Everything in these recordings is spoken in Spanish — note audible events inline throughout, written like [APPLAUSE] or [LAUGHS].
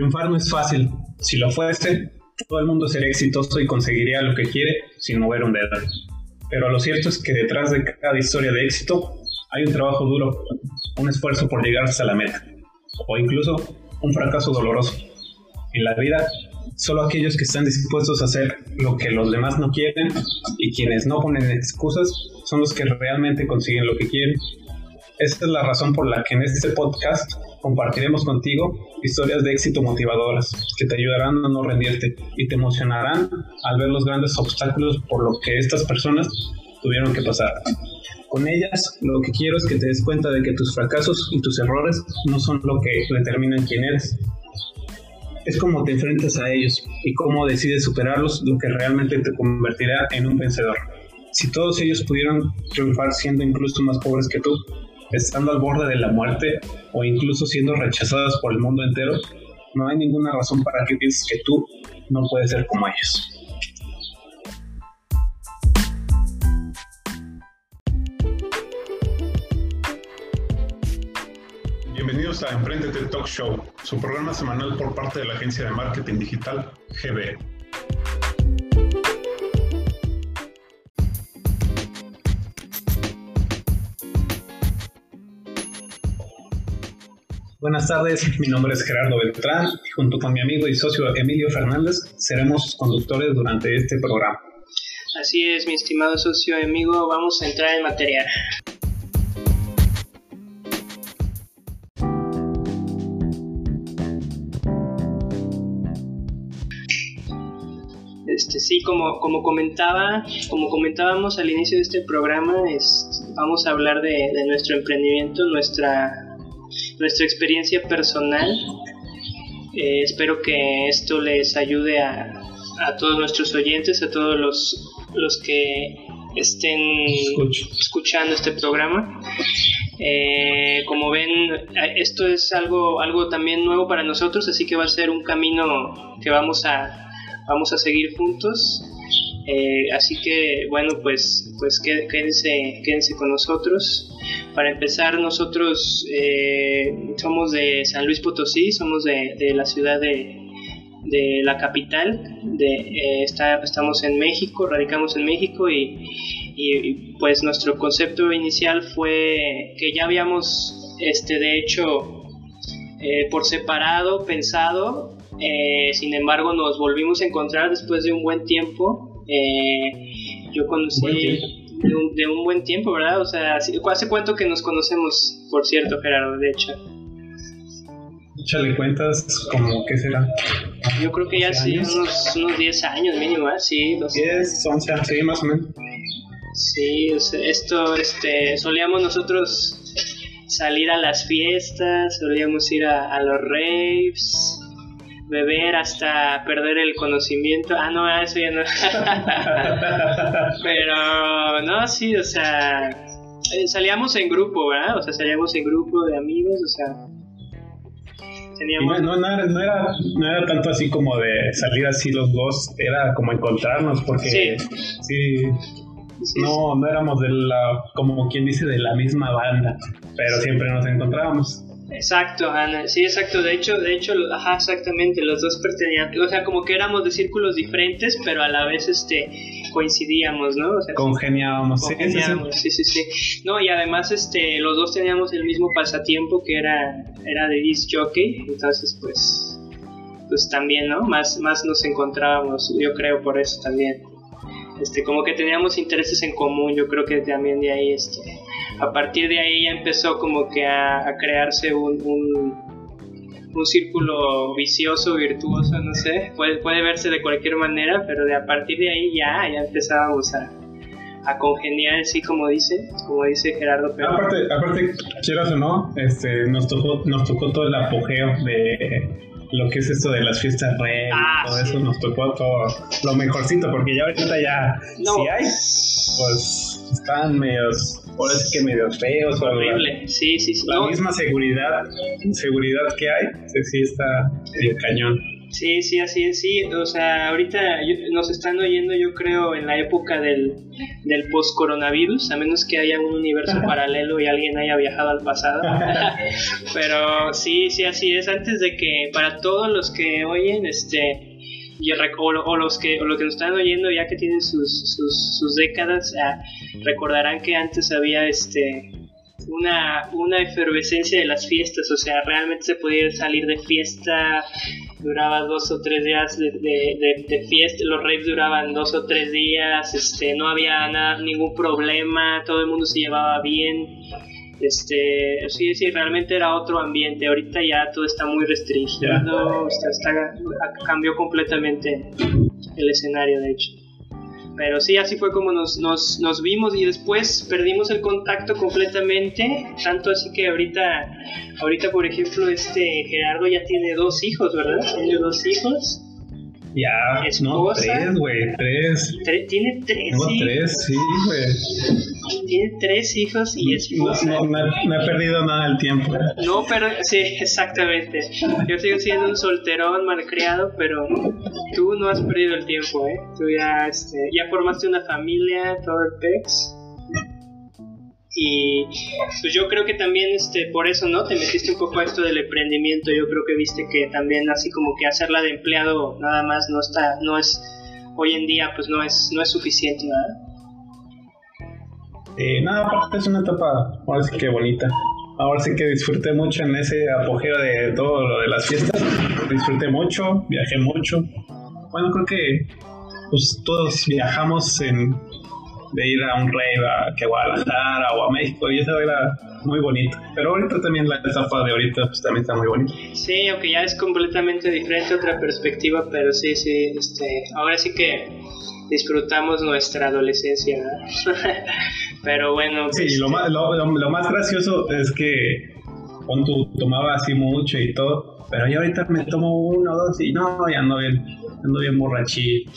Triunfar no es fácil. Si lo fuese, todo el mundo sería exitoso y conseguiría lo que quiere sin mover un dedo. Pero lo cierto es que detrás de cada historia de éxito hay un trabajo duro, un esfuerzo por llegar hasta la meta, o incluso un fracaso doloroso. En la vida, solo aquellos que están dispuestos a hacer lo que los demás no quieren y quienes no ponen excusas son los que realmente consiguen lo que quieren. Esta es la razón por la que en este podcast compartiremos contigo historias de éxito motivadoras que te ayudarán a no rendirte y te emocionarán al ver los grandes obstáculos por lo que estas personas tuvieron que pasar. Con ellas, lo que quiero es que te des cuenta de que tus fracasos y tus errores no son lo que determinan quién eres. Es cómo te enfrentas a ellos y cómo decides superarlos lo que realmente te convertirá en un vencedor. Si todos ellos pudieron triunfar siendo incluso más pobres que tú, estando al borde de la muerte o incluso siendo rechazados por el mundo entero, no hay ninguna razón para que pienses que tú no puedes ser como ellos. Bienvenidos a Emprendete Talk Show, su programa semanal por parte de la agencia de marketing digital GB. Buenas tardes, mi nombre es Gerardo Beltrán y junto con mi amigo y socio Emilio Fernández seremos conductores durante este programa. Así es, mi estimado socio y amigo, vamos a entrar en material. Este, sí, como, como comentaba, como comentábamos al inicio de este programa, es, vamos a hablar de, de nuestro emprendimiento, nuestra nuestra experiencia personal. Eh, espero que esto les ayude a, a, todos nuestros oyentes, a todos los, los que estén escuchando este programa. Eh, como ven, esto es algo, algo también nuevo para nosotros, así que va a ser un camino que vamos a, vamos a seguir juntos. Eh, así que bueno, pues, pues quédense, quédense con nosotros. Para empezar, nosotros eh, somos de San Luis Potosí, somos de, la ciudad de, la capital, de, eh, estamos en México, radicamos en México y, pues nuestro concepto inicial fue que ya habíamos, este, de hecho, por separado, pensado, sin embargo nos volvimos a encontrar después de un buen tiempo. Eh, yo conocí de un, buen tiempo, ¿verdad? O sea, ¿hace cuánto que nos conocemos, por cierto, Gerardo, de hecho? Échale cuentas, como, ¿qué será? Yo creo que ya sí, unos, unos 10 años mínimo, ¿eh? Sí, 10, 11, sí, más o menos. Sí, esto, este, solíamos nosotros salir a las fiestas, solíamos ir a, a los raves, beber hasta perder el conocimiento. Ah, no, eso ya no. [LAUGHS] Pero, no, sí, o sea, eh, salíamos en grupo, ¿verdad? O sea, salíamos en grupo de amigos, o sea. Teníamos... No, no, era, no, era, no era tanto así como de salir así los dos, era como encontrarnos, porque sí, no, no éramos de la, como quien dice, de la misma banda, pero siempre nos encontrábamos. Exacto, Ana, sí, exacto. De hecho, de hecho, ajá, exactamente, los dos pertenecían, o sea, como que éramos de círculos diferentes, pero a la vez, este, coincidíamos, ¿no? O sea, congeniábamos, congeniábamos sí, sí, sí, No, y además, este, los dos teníamos el mismo pasatiempo que era, era de disc jockey, entonces, pues, pues también, ¿no? Más, más nos encontrábamos, yo creo, por eso también. Este, como que teníamos intereses en común, yo creo que también de ahí, este a partir de ahí ya empezó como que a, crearse un, un, círculo vicioso, virtuoso, no sé, puede, puede verse de cualquier manera, pero de a partir de ahí ya, ya empezábamos a, a congeniar, sí, como dice, como dice Gerardo. Pero... Aparte, aparte, quieras o no, este, nos tocó, nos tocó todo el apogeo de lo que es esto de las fiestas red, ah, todo eso nos tocó todo lo mejorcito, porque ya ahorita ya, si hay, pues están medios por eso que medio feos. Horrible, sí, sí, sí. La misma seguridad, seguridad que hay, sí está medio cañón. Sí, sí, así es, sí. O sea, ahorita nos están oyendo, yo creo, en la época del, del post-coronavirus, a menos que haya un universo paralelo y alguien haya viajado al pasado. [LAUGHS] Pero sí, sí, así es. Antes de que, para todos los que oyen, este. Y o, los que o los que nos están oyendo ya que tienen sus, sus, sus décadas recordarán que antes había este una, una efervescencia de las fiestas, o sea, realmente se podía salir de fiesta, duraba dos o tres días de, de, fiesta, los raves duraban dos o tres días, este, no había nada, ningún problema, todo el mundo se llevaba bien, este, sí, sí, realmente era otro ambiente, ahorita ya todo está muy restringido, está, cambió completamente el escenario, de hecho. Pero sí, así fue como nos, nos, nos, vimos y después perdimos el contacto completamente. Tanto así que ahorita, ahorita por ejemplo, este Gerardo ya tiene dos hijos, ¿verdad? Tiene dos hijos. Ya, no, tres, güey, tres. tiene tres. Tengo tres, sí, güey. Tiene tres hijos y es No, no, he perdido nada del tiempo. No, pero sí, exactamente. Yo sigo siendo un solterón malcriado, pero tú no has perdido el tiempo, ¿eh? Tú ya, este, ya formaste una familia, todo el pex y pues yo creo que también este por eso no te metiste un poco a esto del emprendimiento. Yo creo que viste que también así como que hacerla de empleado nada más no está no es hoy en día pues no es no es suficiente nada eh, nada es una etapa ahora sí que bonita. Ahora sí que disfruté mucho en ese apogeo de todo lo de las fiestas. Disfruté mucho viajé mucho. Bueno creo que pues todos viajamos en de ir a un rave a que Guadalajara o a México y eso era muy bonito. Pero ahorita también la etapa de ahorita pues también está muy bonita. Sí, aunque ya es completamente diferente otra perspectiva, pero sí, sí, este, ahora sí que disfrutamos nuestra adolescencia. [LAUGHS] pero bueno. Sí, pues, lo más, lo, lo, más gracioso es que cuando tomaba así mucho y todo, pero yo ahorita me tomo uno o dos y no, ya ando bien ando bien borrachito.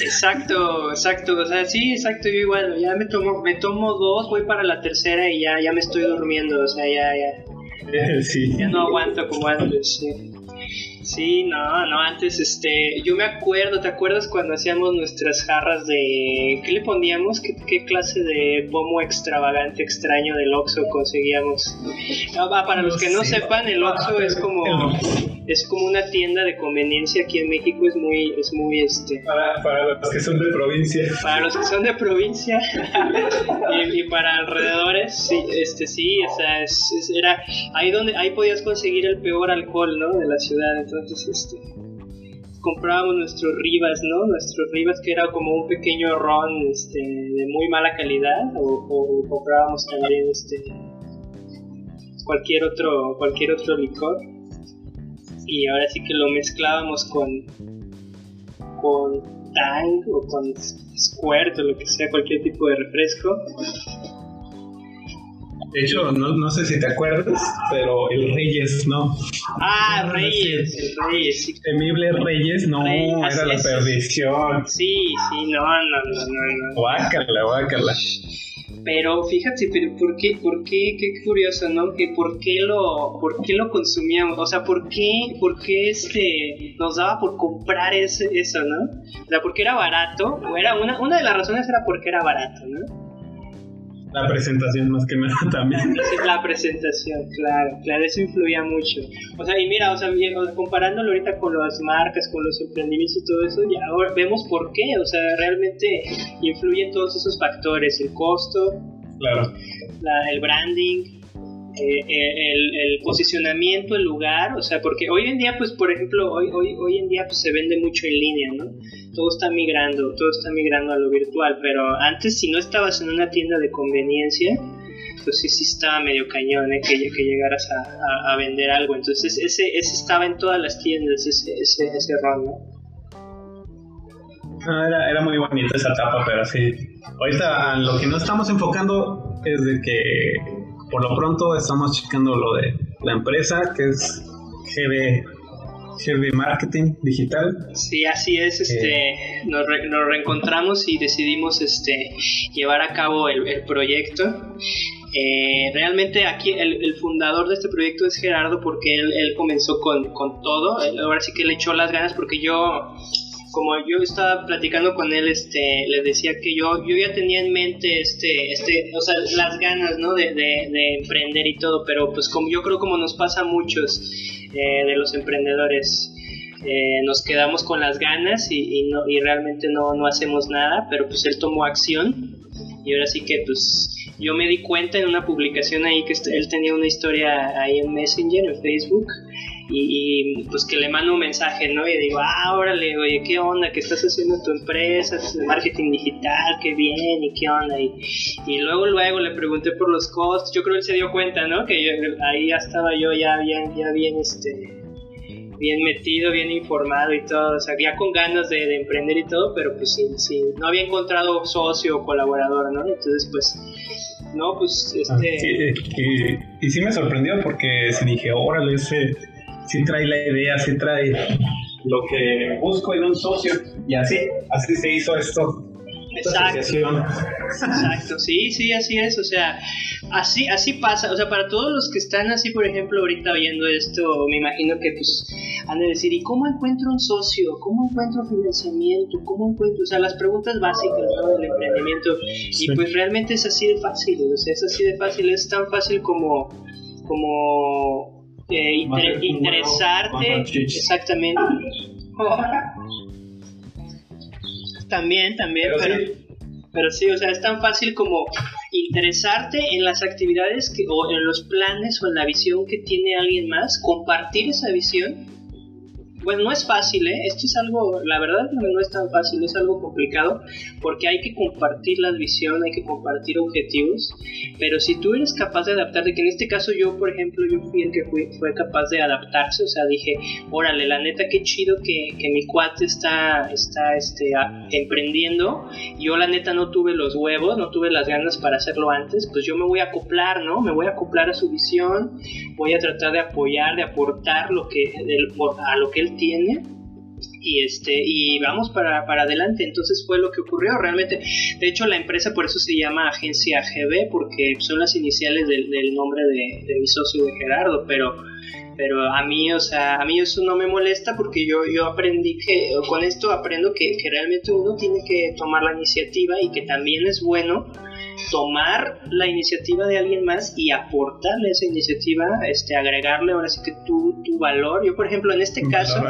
Exacto, exacto, o sea, sí, exacto, yo igual, ya me tomo, me tomo dos, voy para la tercera y ya, ya me estoy durmiendo, o sea, ya, ya. [LAUGHS] Sí. Ya no aguanto como antes, sí. Sí, no, no, antes, este, yo me acuerdo, ¿te acuerdas cuando hacíamos nuestras jarras de, ¿qué le poníamos? ¿Qué, qué clase de pomo extravagante, extraño del Oxxo conseguíamos? Ah, para los que no sepan, el Oxxo es como, es como una tienda de conveniencia aquí en México, es muy, es muy, este... Para, para los que son de provincia. Para los que son de provincia [LAUGHS] y, para alrededores, sí, este, sí, o sea, es, era, ahí donde, ahí podías conseguir el peor alcohol, ¿no? De la ciudad, entonces entonces este comprábamos nuestros Rivas, ¿no? Nuestros Rivas que era como un pequeño ron este, de muy mala calidad o, comprábamos también este cualquier otro cualquier otro licor y ahora sí que lo mezclábamos con con Tang o con Squirt o lo que sea cualquier tipo de refresco de hecho, no, no sé si te acuerdas, pero el Reyes no. Ah, Reyes, el Reyes. Temible Reyes, no, era la perdición. Sí, sí, no, no, no, no. no. Guácala, Pero fíjate, pero ¿por qué, por qué, qué curioso, ¿no? Que por qué lo, por qué lo consumíamos, o sea, ¿por qué, por qué este, nos daba por comprar ese, eso, ¿no? O sea, porque era barato, o era una, una de las razones era porque era barato, ¿no? La presentación más que nada [LAUGHS] también. La presentación, claro, claro, eso influía mucho. O sea, y mira, o sea, comparándolo ahorita con las marcas, con los emprendimientos y todo eso, ya ahora vemos por qué, o sea, realmente influyen todos esos factores, el costo, claro. el branding, eh, eh, el, posicionamiento, el lugar, o sea, porque hoy en día, pues, por ejemplo, hoy, hoy, hoy en día pues, se vende mucho en línea, ¿no? Todo está migrando, todo está migrando a lo virtual, pero antes si no estabas en una tienda de conveniencia, pues sí, sí estaba medio cañón, ¿eh? que, que llegaras a, a, vender algo, entonces ese, ese estaba en todas las tiendas, ese, ese, ese rol, ¿no? Ah, era, era, muy bonita esa etapa, pero sí. Ahorita lo que no estamos enfocando es de que por lo pronto estamos checando lo de la empresa, que es GB, GB Marketing Digital. Sí, así es. Este, eh. nos, reencontramos y decidimos este, llevar a cabo el, proyecto. Eh, realmente aquí el, fundador de este proyecto es Gerardo porque él, él comenzó con, con todo, ahora sí que le echó las ganas porque yo como yo estaba platicando con él, este, le decía que yo, yo ya tenía en mente, este, este, o sea, las ganas, ¿no? De, de, emprender y todo, pero pues como yo creo como nos pasa a muchos eh, de los emprendedores, eh, nos quedamos con las ganas y, y, no, y realmente no, no hacemos nada, pero pues él tomó acción y ahora sí que pues yo me di cuenta en una publicación ahí que él tenía una historia ahí en Messenger, en Facebook, y, pues que le mando un mensaje, ¿no? Y digo, ah, órale, oye, ¿qué onda? ¿Qué estás haciendo en tu empresa? Marketing digital, qué bien, y qué onda. Y, y luego, luego le pregunté por los costos, yo creo que él se dio cuenta, ¿no? Que ahí ya estaba yo ya bien, ya bien, este bien metido, bien informado y todo, o sea, ya con ganas de, emprender y todo, pero pues sí, sí, no había encontrado socio o colaborador, ¿no? Entonces, pues, no, pues, este... y, y, sí me sorprendió porque dije, órale, ese sí trae la idea, sí trae lo que busco en un socio y así, así se hizo esto. Exacto. Exacto, sí, sí, así es, o sea, así, así pasa, o sea, para todos los que están así, por ejemplo, ahorita oyendo esto, me imagino que pues han de decir, ¿y cómo encuentro un socio? ¿Cómo encuentro financiamiento? ¿Cómo encuentro, o sea, las preguntas básicas del emprendimiento? Y pues realmente es así de fácil, o sea, es así de fácil, es tan fácil como, como eh, interesarte exactamente. También también pero, pero sí o sea es tan fácil como interesarte en las actividades que, o en los planes o en la visión que tiene alguien más compartir esa visión bueno, no es fácil, ¿eh? Esto es algo, la verdad no es tan fácil, es algo complicado porque hay que compartir la visión, hay que compartir objetivos, pero si tú eres capaz de adaptarte, que en este caso yo, por ejemplo, yo fui el que fui, fue capaz de adaptarse, o sea, dije, órale, la neta, qué chido que, que mi cuate está, está este, emprendiendo, yo la neta no tuve los huevos, no tuve las ganas para hacerlo antes, pues yo me voy a acoplar, ¿no? Me voy a acoplar a su visión, voy a tratar de apoyar, de aportar lo que, a lo que él tiene. Y este y vamos para, para adelante. Entonces fue lo que ocurrió realmente. De hecho la empresa por eso se llama agencia GB porque son las iniciales del, nombre de, mi socio de Gerardo pero pero a mí o sea a mí eso no me molesta porque yo yo aprendí que con esto aprendo que, que realmente uno tiene que tomar la iniciativa y que también es bueno tomar la iniciativa de alguien más y aportarle esa iniciativa, este, agregarle ahora sí que tu, tu valor. Yo, por ejemplo, en este caso,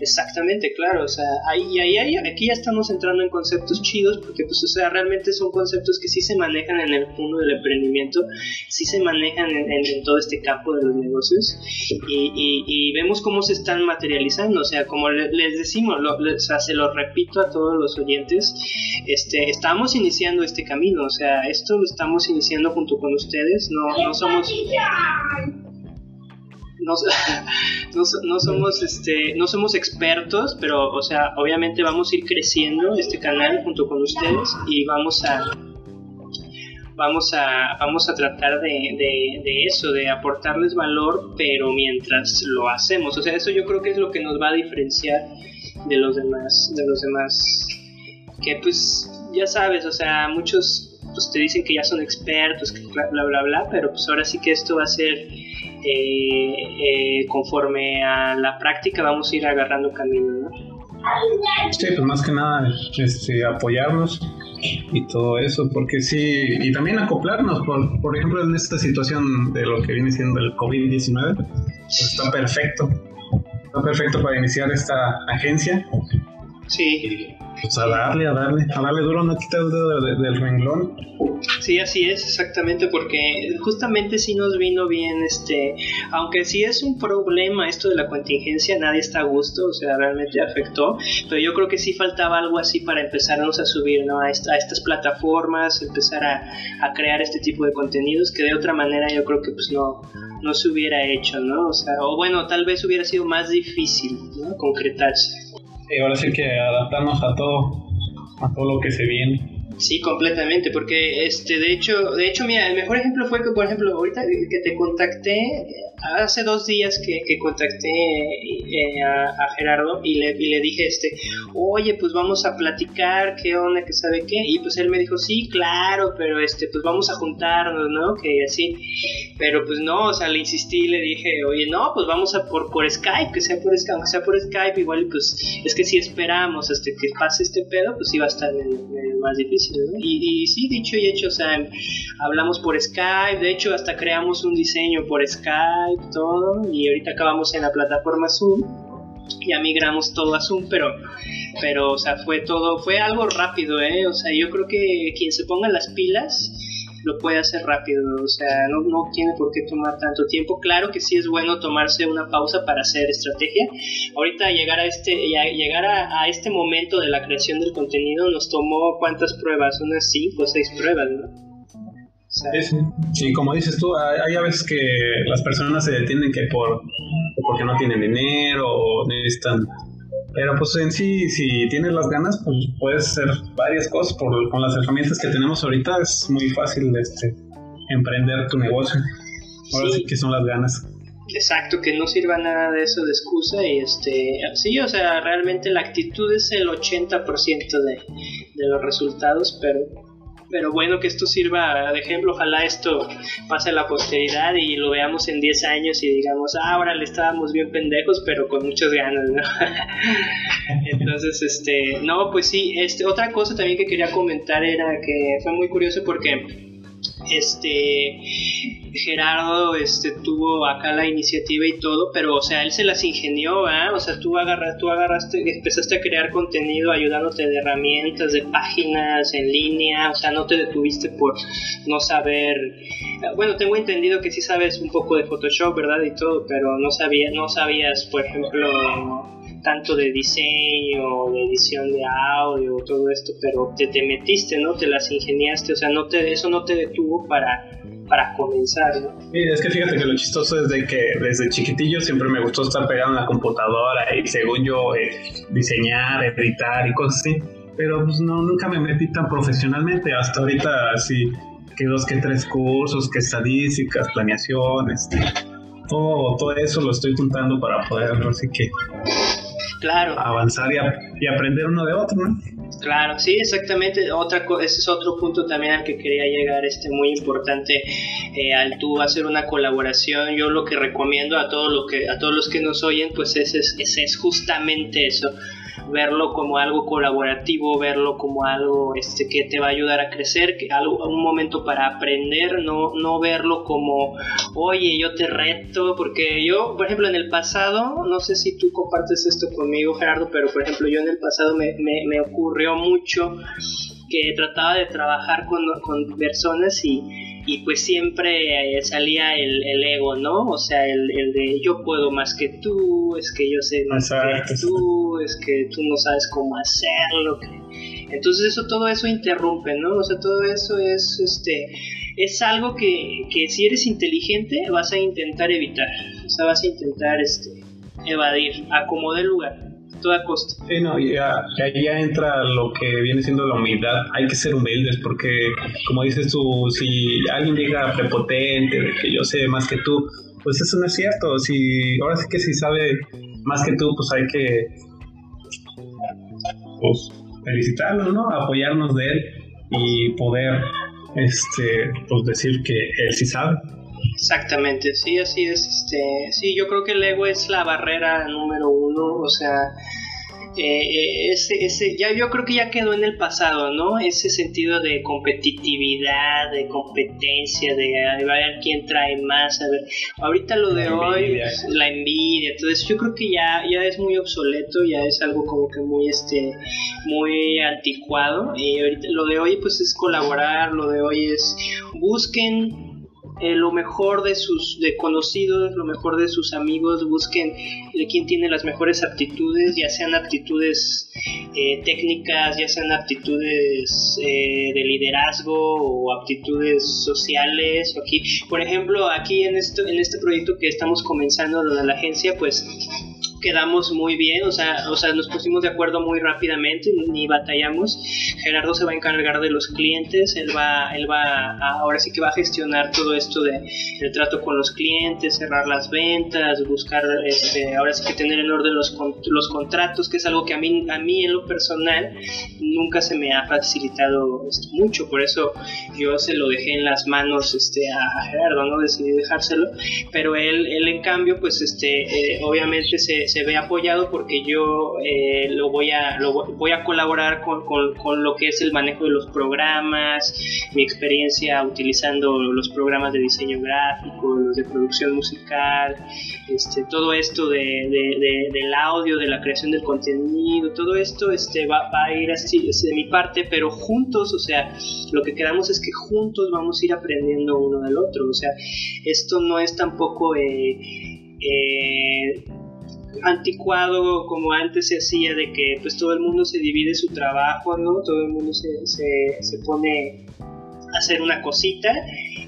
exactamente, claro, o sea, ahí, ahí, ahí, aquí ya estamos entrando en conceptos chidos porque, pues, o sea, realmente son conceptos que sí se manejan en el mundo del emprendimiento, sí se manejan en, todo este campo de los negocios y, y, vemos cómo se están materializando, o sea, como les decimos, lo, o sea, se lo repito a todos los oyentes, este, estamos iniciando este camino, o sea, esto lo estamos iniciando junto con ustedes, no, no somos... [LAUGHS] No, somos este no somos expertos pero o sea obviamente vamos a ir creciendo este canal junto con ustedes y vamos a vamos a vamos a tratar de, de, eso de aportarles valor pero mientras lo hacemos. O sea eso yo creo que es lo que nos va a diferenciar de los demás de los demás que pues ya sabes o sea muchos pues te dicen que ya son expertos, que bla, bla, bla, bla, pero pues ahora sí que esto va a ser eh, eh, conforme a la práctica vamos a ir agarrando camino, ¿no? Sí, pues más que nada este, apoyarnos y todo eso, porque sí, y también acoplarnos, por, por ejemplo, en esta situación de lo que viene siendo el COVID-19, pues está perfecto, está perfecto para iniciar esta agencia. Sí. Pues a darle, a darle, a darle duro, no quitar el dedo del renglón. Sí, así es, exactamente, porque justamente sí nos vino bien, este, aunque sí es un problema esto de la contingencia, nadie está a gusto, o sea, realmente afectó, pero yo creo que sí faltaba algo así para empezarnos a subir, ¿no? A, estas plataformas, empezar a, a, crear este tipo de contenidos que de otra manera yo creo que pues no, no se hubiera hecho, ¿no? O sea, o bueno, tal vez hubiera sido más difícil, ¿no? Concretarse. Y ahora sí que adaptarnos a todo, a todo lo que se viene. Sí, completamente, porque este, de hecho, de hecho, mira, el mejor ejemplo fue que, por ejemplo, ahorita que te contacté, hace dos días que, que contacté eh, a, Gerardo y le, y le dije, este, oye, pues vamos a platicar, qué onda, que sabe qué, y pues él me dijo, sí, claro, pero este, pues vamos a juntarnos, ¿no? Que así, pero pues no, o sea, le insistí, le dije, oye, no, pues vamos a por, por Skype, que sea por Skype, sea por Skype, igual, pues es que si esperamos hasta que pase este pedo, pues iba a estar más difícil, ¿no? Y, y sí, dicho y hecho, o sea, hablamos por Skype, de hecho, hasta creamos un diseño por Skype, todo, y ahorita acabamos en la plataforma Zoom, ya migramos todo a Zoom, pero, pero, o sea, fue todo, fue algo rápido, ¿eh? O sea, yo creo que quien se ponga las pilas lo puede hacer rápido, o sea, no, no tiene por qué tomar tanto tiempo. Claro que sí es bueno tomarse una pausa para hacer estrategia. Ahorita llegar a este, llegar a, a este momento de la creación del contenido nos tomó cuántas pruebas, unas cinco o seis pruebas, ¿no? Sí, como dices tú, hay, a veces que las personas se detienen que por porque no tienen dinero o necesitan pero pues en sí, si tienes las ganas, pues puedes hacer varias cosas. Por, con las herramientas que tenemos ahorita es muy fácil este, emprender tu negocio. Ahora sí. que son las ganas. Exacto, que no sirva nada de eso de excusa y este, sí, o sea, realmente la actitud es el 80% de, de los resultados, pero pero bueno que esto sirva de ejemplo, ojalá esto pase a la posteridad y lo veamos en 10 años y digamos, ah, ahora le estábamos bien pendejos, pero con muchas ganas, ¿no? [LAUGHS] Entonces, este, no, pues sí, este, otra cosa también que quería comentar era que fue muy curioso porque este Gerardo este tuvo acá la iniciativa y todo, pero o sea, él se las ingenió, O sea, tú agarras, tú agarraste, empezaste a crear contenido ayudándote de herramientas, de páginas en línea, o sea, no te detuviste por no saber, bueno, tengo entendido que sí sabes un poco de Photoshop, ¿verdad? Y todo, pero no sabía, no sabías, por ejemplo, tanto de diseño, de edición de audio, todo esto, pero te, te metiste, ¿no? Te las ingeniaste, o sea, no te, eso no te detuvo para, para comenzar, ¿no? Sí, es que fíjate que lo chistoso es de que desde chiquitillo siempre me gustó estar pegado en la computadora y según yo eh, diseñar, editar y cosas así, pero pues no, nunca me metí tan profesionalmente, hasta ahorita así que dos que tres cursos, que estadísticas, planeaciones, todo, todo eso lo estoy juntando para poder, así que claro. avanzar y, aprender uno de otro, ¿no? Claro, sí, exactamente. Otra ese es otro punto también al que quería llegar, este muy importante, eh, al tú hacer una colaboración. Yo lo que recomiendo a todo lo que a todos los que nos oyen, pues es, es, es justamente eso verlo como algo colaborativo, verlo como algo este, que te va a ayudar a crecer, que algo, un momento para aprender, no, no verlo como, oye, yo te reto, porque yo, por ejemplo, en el pasado, no sé si tú compartes esto conmigo, Gerardo, pero por ejemplo, yo en el pasado me, me, me ocurrió mucho que trataba de trabajar con, con personas y y pues siempre eh, salía el, el, ego, ¿no? O sea, el, el, de yo puedo más que tú, es que yo sé más que tú, es que tú no sabes cómo hacerlo. Entonces eso, todo eso interrumpe, ¿no? O sea, todo eso es, este, es algo que, que si eres inteligente vas a intentar evitar, o sea, vas a intentar, este, evadir, acomodar el lugar toda costa. Sí, no, ya, ya, ya, entra lo que viene siendo la humildad. Hay que ser humildes porque, como dices tú, si alguien llega prepotente, de que yo sé más que tú, pues eso no es cierto. Si, ahora sí que si sabe más que tú, pues hay que pues, felicitarlo, ¿no? Apoyarnos de él y poder este, pues decir que él sí sabe. Exactamente, sí, así es. Este, sí, yo creo que el ego es la barrera número uno, o sea, eh, ese, ese, ya yo creo que ya quedó en el pasado, ¿no? Ese sentido de competitividad, de competencia, de a ver quién trae más, a ver. Ahorita lo de hoy, pues, la envidia, entonces yo creo que ya, ya es muy obsoleto, ya es algo como que muy, este, muy anticuado. Y ahorita lo de hoy, pues es colaborar, lo de hoy es busquen eh, lo mejor de sus de conocidos, lo mejor de sus amigos, busquen de quién tiene las mejores aptitudes, ya sean aptitudes eh, técnicas, ya sean aptitudes eh, de liderazgo o aptitudes sociales. Aquí, por ejemplo, aquí en esto en este proyecto que estamos comenzando, lo de la agencia, pues quedamos muy bien, o sea, o sea, nos pusimos de acuerdo muy rápidamente, ni batallamos. Gerardo se va a encargar de los clientes, él va, él va, ahora sí que va a gestionar todo esto de el trato con los clientes, cerrar las ventas, buscar, este, ahora sí que tener en orden los, los contratos, que es algo que a mí, a mí en lo personal nunca se me ha facilitado este, mucho, por eso yo se lo dejé en las manos este, a, Gerardo, no decidí dejárselo, pero él, él en cambio, pues este, eh, obviamente se, se ve apoyado porque yo eh, lo voy a lo voy a colaborar con, con, lo que es el manejo de los programas mi experiencia utilizando los programas de diseño gráfico los de producción musical este todo esto de, de, del audio de la creación del contenido todo esto este va, va a ir así de mi parte pero juntos o sea lo que quedamos es que juntos vamos a ir aprendiendo uno del otro o sea esto no es tampoco eh, eh, anticuado como antes se hacía de que pues todo el mundo se divide su trabajo, ¿no? Todo el mundo se, se, pone a hacer una cosita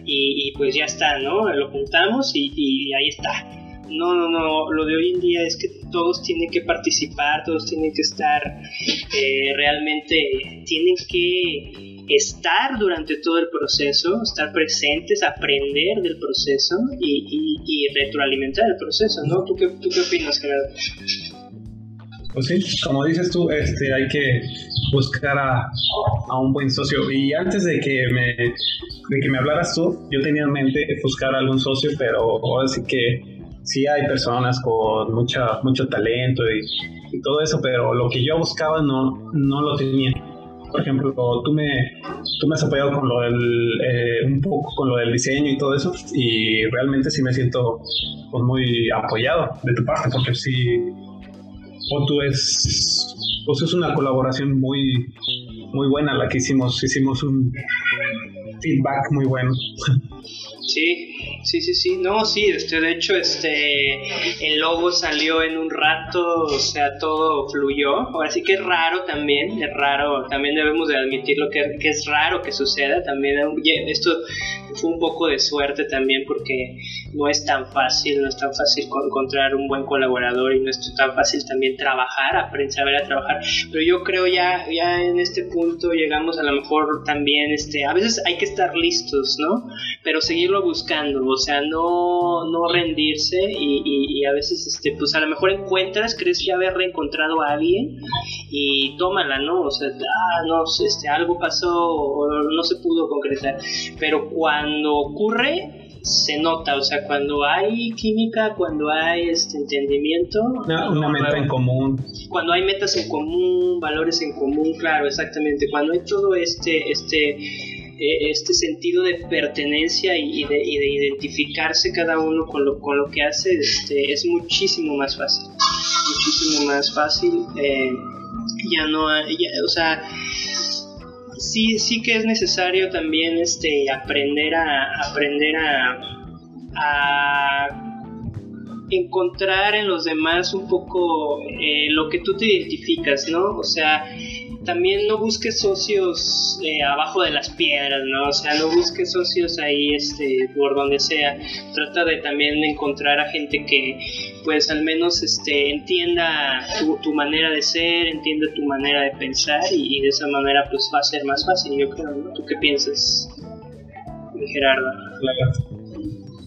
y, pues ya está, ¿no? Lo juntamos y, y ahí está. No, no, no, lo de hoy en día es que todos tienen que participar, todos tienen que estar eh, realmente, tienen que estar durante todo el proceso, estar presentes, aprender del proceso y, retroalimentar el proceso, ¿no? ¿Tú qué, tú qué opinas, Gerardo? Pues sí, como dices tú, este, hay que buscar a, a, un buen socio. Y antes de que, me, de que me hablaras tú, yo tenía en mente buscar algún socio, pero ahora sí que sí hay personas con mucha, mucho talento y, y todo eso, pero lo que yo buscaba no, no lo tenía por ejemplo, tú me, tú me has apoyado con lo del, eh, un poco con lo del diseño y todo eso, y realmente sí me siento pues, muy apoyado de tu parte, porque sí, o tú es, pues es una colaboración muy, muy buena la que hicimos, hicimos un feedback muy bueno. Sí, sí, sí, sí, no, sí, este, de hecho, este, el logo salió en un rato, o sea, todo fluyó, ahora sí que es raro también, es raro, también debemos de admitir lo que, que es raro que suceda, también, esto fue un poco de suerte también porque no es tan fácil, no es tan fácil encontrar un buen colaborador y no es tan fácil también trabajar, aprender, a trabajar, pero yo creo ya, ya en este punto llegamos a lo mejor también, este, a veces hay que estar listos, ¿no? Pero seguirlo buscando, o sea, no, no rendirse y, a veces, este, pues a lo mejor encuentras, crees ya haber reencontrado a alguien y tómala, ¿no? O sea, ah, no, este, algo pasó o no se pudo concretar, pero cuando ocurre, se nota, o sea, cuando hay química, cuando hay este entendimiento. Una meta en común. Cuando hay metas en común, valores en común, claro, exactamente. Cuando hay todo este, este eh, este sentido de pertenencia y de, identificarse cada uno con lo, con lo que hace este, es muchísimo más fácil. Muchísimo más fácil. Eh, ya no hay, o sea, sí, sí que es necesario también este, aprender a, aprender a, a encontrar en los demás un poco eh, lo que tú te identificas, ¿no? O sea, también no busques socios eh, abajo de las piedras, ¿no? O sea, no busques socios ahí este, por donde sea. Trata de también encontrar a gente que, pues, al menos este, entienda tu, manera de ser, entienda tu manera de pensar y, de esa manera, pues, va a ser más fácil, yo creo, ¿no? ¿Tú qué piensas, Gerardo?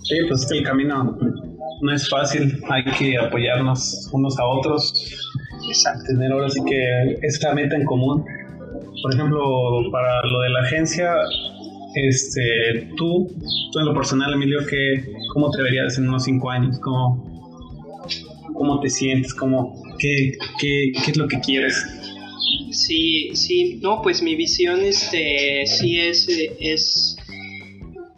Sí, pues el camino no es fácil, hay que apoyarnos unos a otros tener ahora sí que esta meta en común. Por ejemplo, para lo de la agencia, este, tú, tú en lo personal, Emilio, que, ¿cómo te verías en unos cinco años? ¿Cómo, cómo te sientes? ¿Cómo, qué, qué, qué es lo que quieres? Sí, sí, no, pues mi visión este, sí es, es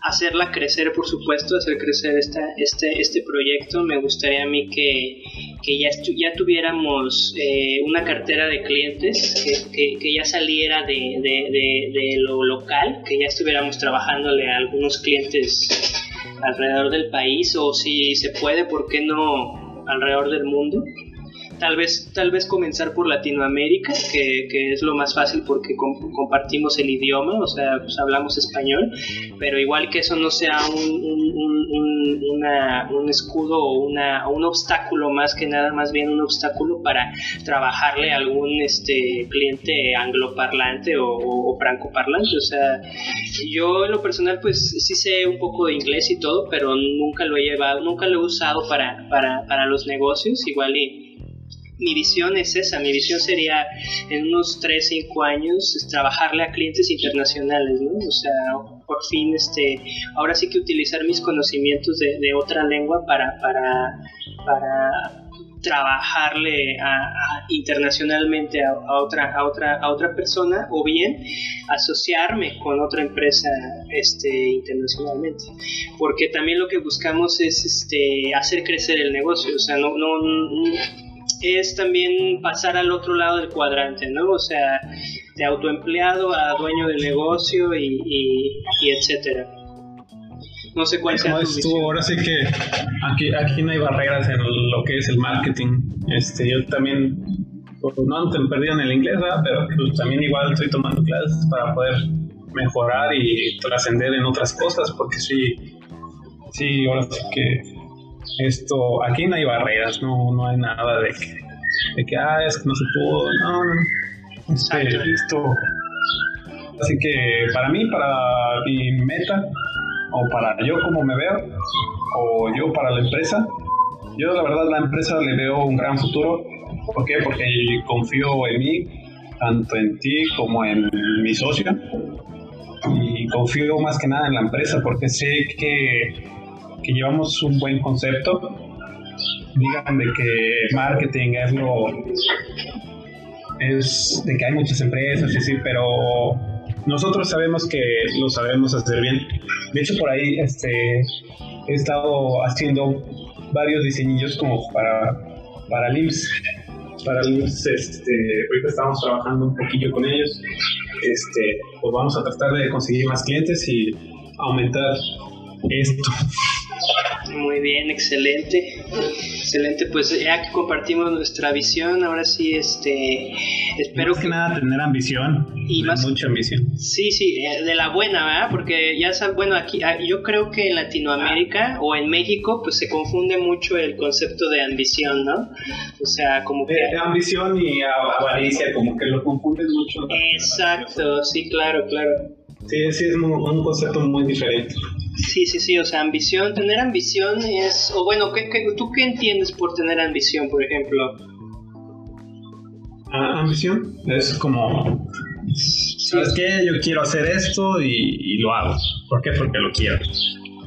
hacerla crecer, por supuesto, hacer crecer esta, este, este proyecto. Me gustaría a mí que, que ya, ya tuviéramos eh, una cartera de clientes, que, que, ya saliera de, de, de, lo local, que ya estuviéramos trabajándole a algunos clientes alrededor del país o si se puede, ¿por qué no alrededor del mundo? Tal vez, tal vez comenzar por Latinoamérica, que, que es lo más fácil porque compartimos el idioma, o sea, pues hablamos español, pero igual que eso no sea un, un, un, una, un escudo o una, un obstáculo más que nada, más bien un obstáculo para trabajarle a algún este, cliente angloparlante o, o francoparlante, o sea, yo en lo personal pues sí sé un poco de inglés y todo, pero nunca lo he llevado, nunca lo he usado para, para, para los negocios, igual y mi visión es esa, mi visión sería en unos 3, 5 años trabajarle a clientes internacionales, ¿no? O sea, por fin, este, ahora sí que utilizar mis conocimientos de, otra lengua para, para, para trabajarle internacionalmente a, otra a otra a otra persona o bien asociarme con otra empresa este internacionalmente porque también lo que buscamos es este hacer crecer el negocio o sea no es también pasar al otro lado del cuadrante, ¿no? O sea, de autoempleado a dueño de negocio y, y, etcétera. No sé cuál sea tu ahora sí que aquí, aquí no hay barreras en lo que es el marketing. Este, yo también, pues, no te perdido en el inglés, ¿verdad? pero pues, también igual estoy tomando clases para poder mejorar y trascender en otras cosas, porque sí, sí, ahora sí que esto, aquí no hay barreras, no, no hay nada de que, de que, ah, es que no se pudo, no, no, este, esto, así que para mí, para mi meta, o para yo como me veo, o yo para la empresa, yo la verdad la empresa le veo un gran futuro, ¿por qué? Porque confío en mí, tanto en ti como en mi socio, y confío más que nada en la empresa porque sé que que llevamos un buen concepto. Digan de que marketing es lo. es de que hay muchas empresas, sí, sí, pero nosotros sabemos que lo sabemos hacer bien. De hecho, por ahí este, he estado haciendo varios diseñillos como para, para LIMS. Para LIMS, este, ahorita estamos trabajando un poquillo con ellos. Este, pues vamos a tratar de conseguir más clientes y aumentar esto. Muy bien, excelente. Excelente, pues ya que compartimos nuestra visión, ahora sí, este, espero que, nada tener ambición, y más mucha ambición. Sí, sí, eh, de la buena, ¿verdad? Porque ya sabes, bueno, aquí ah, yo creo que en Latinoamérica o en México, pues se confunde mucho el concepto de ambición, ¿no? O sea, como que de ambición y avaricia, como que lo confunden mucho. Exacto, sí, claro, claro. Sí, sí, es un concepto muy diferente. Sí, sí, sí, o sea, ambición, tener ambición es, o bueno, ¿qué, tú qué entiendes por tener ambición, por ejemplo? Ah, ambición es como, ¿sabes qué? Yo quiero hacer esto y, lo hago. ¿Por qué? Porque lo quiero.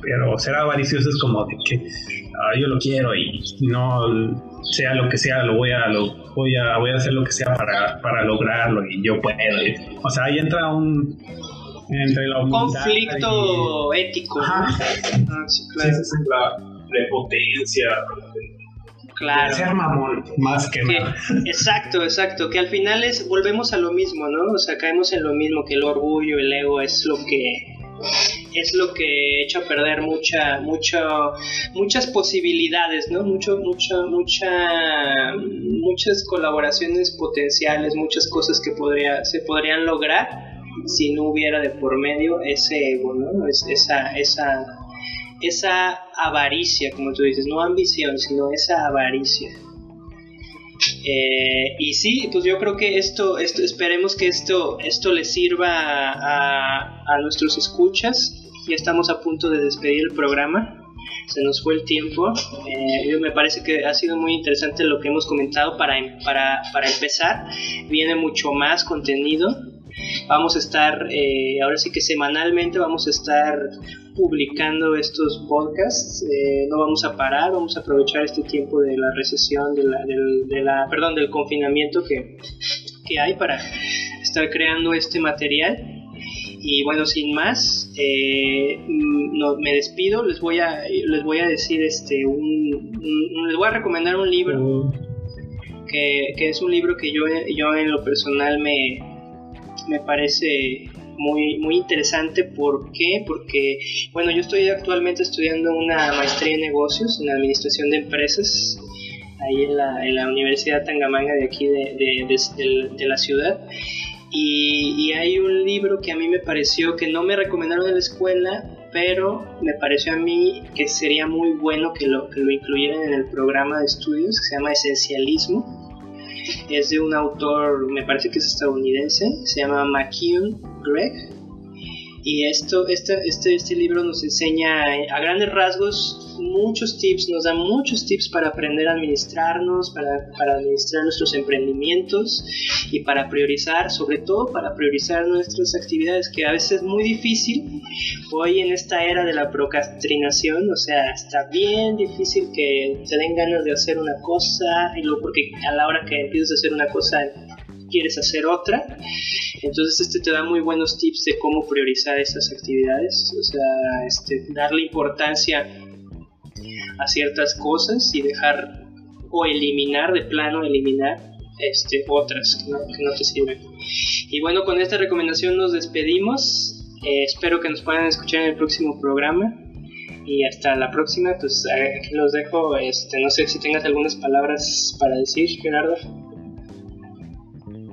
Pero ser avaricioso es como de que ah, yo lo quiero y no sea lo que sea, lo voy a, lo, voy a, voy a hacer lo que sea para, para lograrlo y yo puedo. o sea, ahí entra un, entre la conflicto ético. Ah, sí, claro. es la prepotencia. Claro. Ser mamón, más que, nada. Exacto, exacto. Que al final es, volvemos a lo mismo, ¿no? O sea, caemos en lo mismo, que el orgullo, el ego es lo que es lo que echa a perder mucha, mucha, muchas posibilidades, ¿no? Mucho, mucha, mucha, muchas colaboraciones potenciales, muchas cosas que podría, se podrían lograr si no hubiera de por medio ese ego, ¿no? Es, esa, esa, esa avaricia, como tú dices, no ambición, sino esa avaricia. Eh, y sí, pues yo creo que esto, esperemos que esto, esto le sirva a, a, nuestros escuchas. Ya estamos a punto de despedir el programa. Se nos fue el tiempo. Eh, me parece que ha sido muy interesante lo que hemos comentado. Para, para, para empezar, viene mucho más contenido Vamos a estar, eh, ahora sí que semanalmente vamos a estar publicando estos podcasts. Eh, no vamos a parar, vamos a aprovechar este tiempo de la recesión, de la, de la perdón, del confinamiento que, que hay para estar creando este material. Y bueno, sin más, eh, no, me despido. Les voy a, les voy a decir este, un, les voy a recomendar un libro que, que, es un libro que yo, yo en lo personal me, me parece muy, muy interesante. ¿Por qué? Porque, bueno, yo estoy actualmente estudiando una maestría en negocios, en administración de empresas. ahí en la, en la Universidad Tangamanga de aquí de, de, la ciudad. Y, y, hay un libro que a mí me pareció que no me recomendaron en la escuela, pero me pareció a mí que sería muy bueno que lo, que lo incluyeran en el programa de estudios que se llama Esencialismo. Es de un autor, me parece que es estadounidense, se llama McKeown Greg y esto, este, este, este libro nos enseña a grandes rasgos muchos tips, nos da muchos tips para aprender a administrarnos, para, para administrar nuestros emprendimientos y para priorizar, sobre todo para priorizar nuestras actividades, que a veces es muy difícil. Hoy en esta era de la procrastinación, o sea, está bien difícil que te den ganas de hacer una cosa y luego porque a la hora que empiezas a hacer una cosa quieres hacer otra. Entonces este te da muy buenos tips de cómo priorizar esas actividades, o sea, este, darle importancia a ciertas cosas y dejar o eliminar de plano, eliminar este, otras que no, te sirven. Y bueno, con esta recomendación nos despedimos. Eh, espero que nos puedan escuchar en el próximo programa. Y hasta la próxima, pues aquí los dejo. Este, no sé si tengas algunas palabras para decir, Gerardo.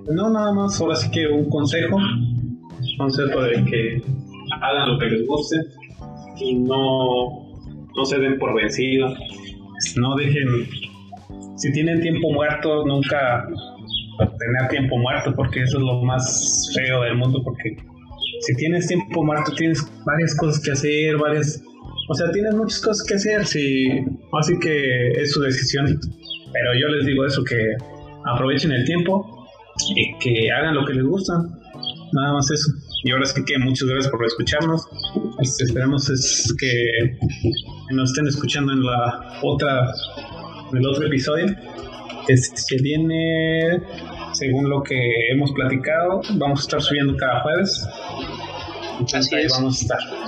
No, nada más, ahora sí que un consejo, un consejo de que hagan lo que les guste y no, no se den por vencidos, no dejen, si tienen tiempo muerto, nunca tener tiempo muerto porque eso es lo más feo del mundo porque si tienes tiempo muerto tienes varias cosas que hacer, varias, o sea, tienes muchas cosas que hacer, sí, así que es su decisión, pero yo les digo eso que aprovechen el tiempo y que hagan lo que les gusta. Nada más eso. Y ahora sí que muchas gracias por escucharnos. Este, esperemos es que nos estén escuchando en la otra, en el otro episodio. Este, que viene, según lo que hemos platicado, vamos a estar subiendo cada jueves. Entonces ahí vamos a estar.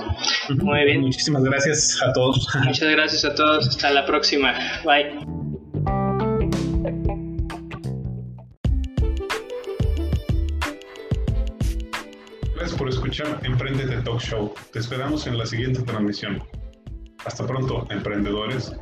Muy bien. Muchísimas gracias a todos. Muchas gracias a todos. Hasta la próxima. Bye. Escuchar Talk Show. Te esperamos en la siguiente transmisión. Hasta pronto, emprendedores.